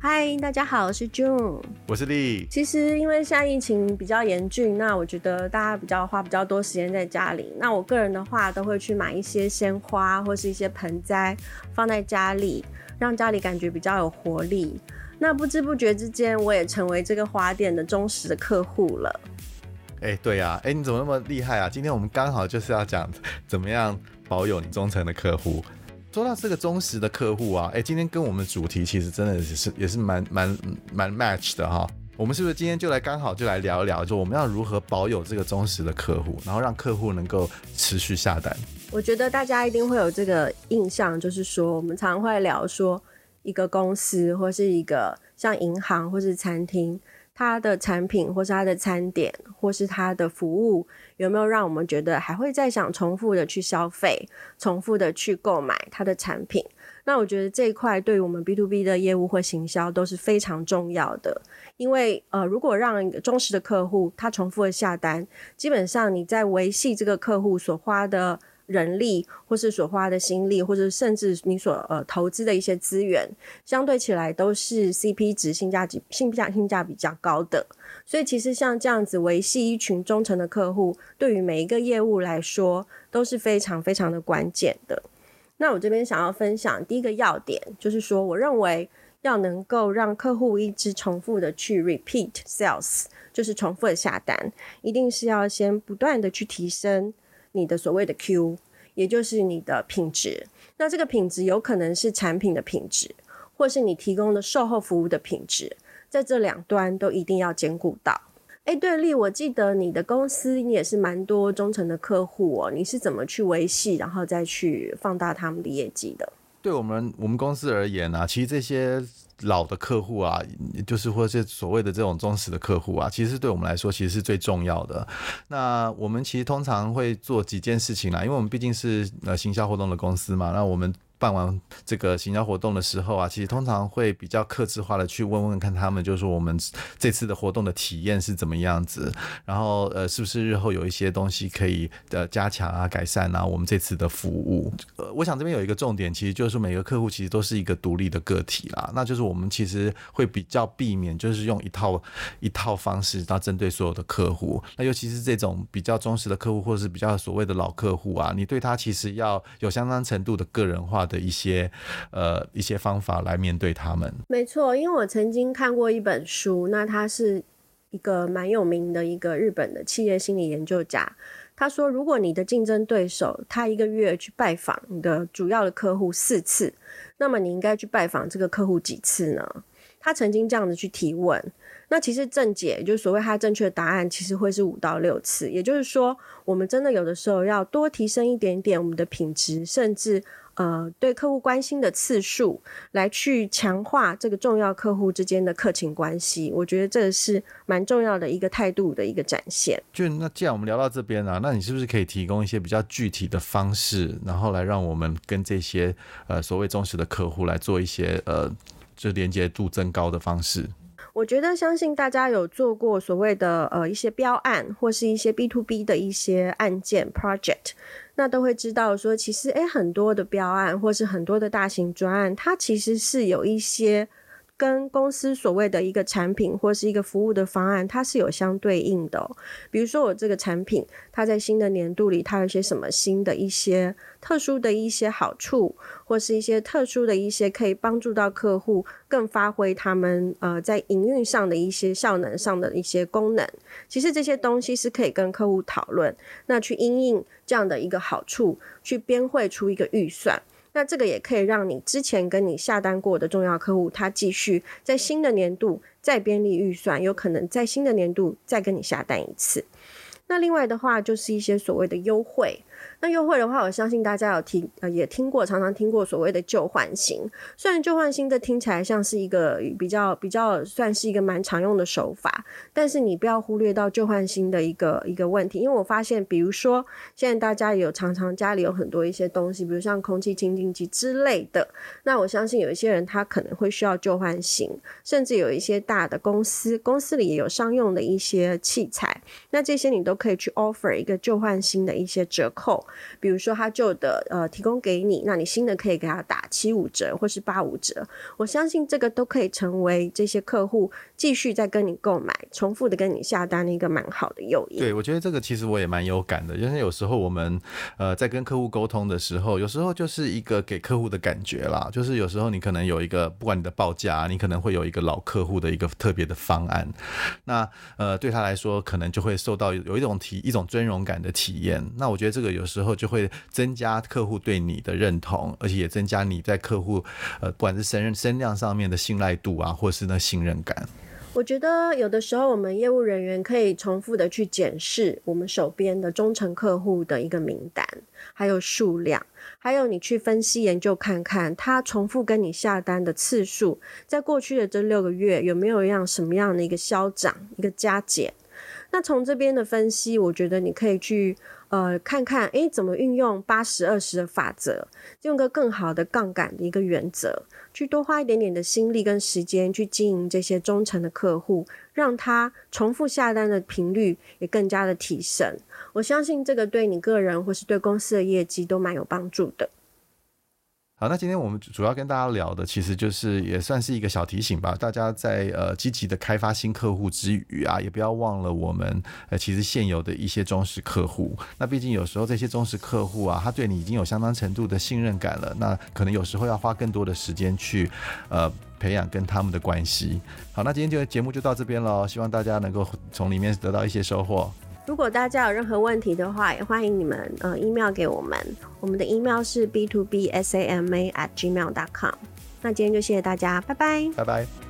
嗨，大家好，我是 June，我是丽。其实因为现在疫情比较严峻，那我觉得大家比较花比较多时间在家里。那我个人的话，都会去买一些鲜花或是一些盆栽放在家里，让家里感觉比较有活力。那不知不觉之间，我也成为这个花店的忠实的客户了。哎、欸，对呀、啊，哎、欸，你怎么那么厉害啊？今天我们刚好就是要讲怎么样保有你忠诚的客户。说到这个忠实的客户啊，哎、今天跟我们主题其实真的是也是蛮蛮蛮 match 的哈。我们是不是今天就来刚好就来聊一聊，就我们要如何保有这个忠实的客户，然后让客户能够持续下单？我觉得大家一定会有这个印象，就是说我们常会聊说一个公司或是一个像银行或是餐厅。它的产品，或是它的餐点，或是它的服务，有没有让我们觉得还会再想重复的去消费，重复的去购买它的产品？那我觉得这一块对于我们 B to B 的业务或行销都是非常重要的，因为呃，如果让忠实的客户他重复的下单，基本上你在维系这个客户所花的。人力，或是所花的心力，或者甚至你所呃投资的一些资源，相对起来都是 CP 值性价比性价性价比较高的。所以其实像这样子维系一群忠诚的客户，对于每一个业务来说都是非常非常的关键的。那我这边想要分享第一个要点，就是说我认为要能够让客户一直重复的去 repeat sales，就是重复的下单，一定是要先不断的去提升。你的所谓的 Q，也就是你的品质。那这个品质有可能是产品的品质，或是你提供的售后服务的品质，在这两端都一定要兼顾到。哎，对，丽，我记得你的公司你也是蛮多忠诚的客户哦，你是怎么去维系，然后再去放大他们的业绩的？对我们我们公司而言呢、啊，其实这些。老的客户啊，就是或者是所谓的这种忠实的客户啊，其实对我们来说，其实是最重要的。那我们其实通常会做几件事情啦，因为我们毕竟是呃行销活动的公司嘛，那我们。办完这个行销活动的时候啊，其实通常会比较克制化的去问问看他们，就是说我们这次的活动的体验是怎么样子，然后呃是不是日后有一些东西可以呃加强啊、改善啊，我们这次的服务。呃，我想这边有一个重点，其实就是每个客户其实都是一个独立的个体啦，那就是我们其实会比较避免就是用一套一套方式，然后针对所有的客户。那尤其是这种比较忠实的客户，或者是比较所谓的老客户啊，你对他其实要有相当程度的个人化的一些呃一些方法来面对他们。没错，因为我曾经看过一本书，那他是一个蛮有名的一个日本的企业心理研究家。他说，如果你的竞争对手他一个月去拜访你的主要的客户四次，那么你应该去拜访这个客户几次呢？他曾经这样子去提问。那其实正解，就是所谓他正确的答案，其实会是五到六次。也就是说，我们真的有的时候要多提升一点点我们的品质，甚至。呃，对客户关心的次数，来去强化这个重要客户之间的客情关系，我觉得这是蛮重要的一个态度的一个展现。就那既然我们聊到这边啊，那你是不是可以提供一些比较具体的方式，然后来让我们跟这些呃所谓忠实的客户来做一些呃就连接度增高的方式？我觉得相信大家有做过所谓的呃一些标案，或是一些 B to B 的一些案件 project。那都会知道说，其实诶，很多的标案或是很多的大型专案，它其实是有一些跟公司所谓的一个产品或是一个服务的方案，它是有相对应的。比如说我这个产品，它在新的年度里，它有些什么新的一些特殊的一些好处，或是一些特殊的一些可以帮助到客户更发挥他们呃在营运上的一些效能上的一些功能。其实这些东西是可以跟客户讨论，那去因应这样的一个好处，去编绘出一个预算。那这个也可以让你之前跟你下单过的重要客户，他继续在新的年度再编立预算，有可能在新的年度再跟你下单一次。那另外的话，就是一些所谓的优惠。那优惠的话，我相信大家有听呃也听过，常常听过所谓的旧换新。虽然旧换新的听起来像是一个比较比较算是一个蛮常用的手法，但是你不要忽略到旧换新的一个一个问题。因为我发现，比如说现在大家有常常家里有很多一些东西，比如像空气清净机之类的。那我相信有一些人他可能会需要旧换新，甚至有一些大的公司公司里也有商用的一些器材。那这些你都可以去 offer 一个旧换新的一些折扣，比如说他旧的呃提供给你，那你新的可以给他打七五折或是八五折。我相信这个都可以成为这些客户继续再跟你购买、重复的跟你下单的一个蛮好的诱因。对，我觉得这个其实我也蛮有感的，因为有时候我们呃在跟客户沟通的时候，有时候就是一个给客户的感觉啦，就是有时候你可能有一个不管你的报价，你可能会有一个老客户的一个特别的方案，那呃对他来说可能就会受到有一种体一种尊荣感的体验。那我觉得这个有时候就会增加客户对你的认同，而且也增加你在客户呃不管是声声量上面的信赖度啊，或是那信任感。我觉得有的时候我们业务人员可以重复的去检视我们手边的忠诚客户的一个名单，还有数量，还有你去分析研究看看他重复跟你下单的次数，在过去的这六个月有没有一样什么样的一个消长、一个加减。那从这边的分析，我觉得你可以去。呃，看看诶，怎么运用八十二十的法则，用个更好的杠杆的一个原则，去多花一点点的心力跟时间去经营这些忠诚的客户，让他重复下单的频率也更加的提升。我相信这个对你个人或是对公司的业绩都蛮有帮助的。好，那今天我们主要跟大家聊的，其实就是也算是一个小提醒吧。大家在呃积极的开发新客户之余啊，也不要忘了我们呃其实现有的一些忠实客户。那毕竟有时候这些忠实客户啊，他对你已经有相当程度的信任感了，那可能有时候要花更多的时间去呃培养跟他们的关系。好，那今天就节目就到这边了，希望大家能够从里面得到一些收获。如果大家有任何问题的话，也欢迎你们呃 email 给我们，我们的 email 是 b to b s a m a at gmail dot com。那今天就谢谢大家，拜拜，拜拜。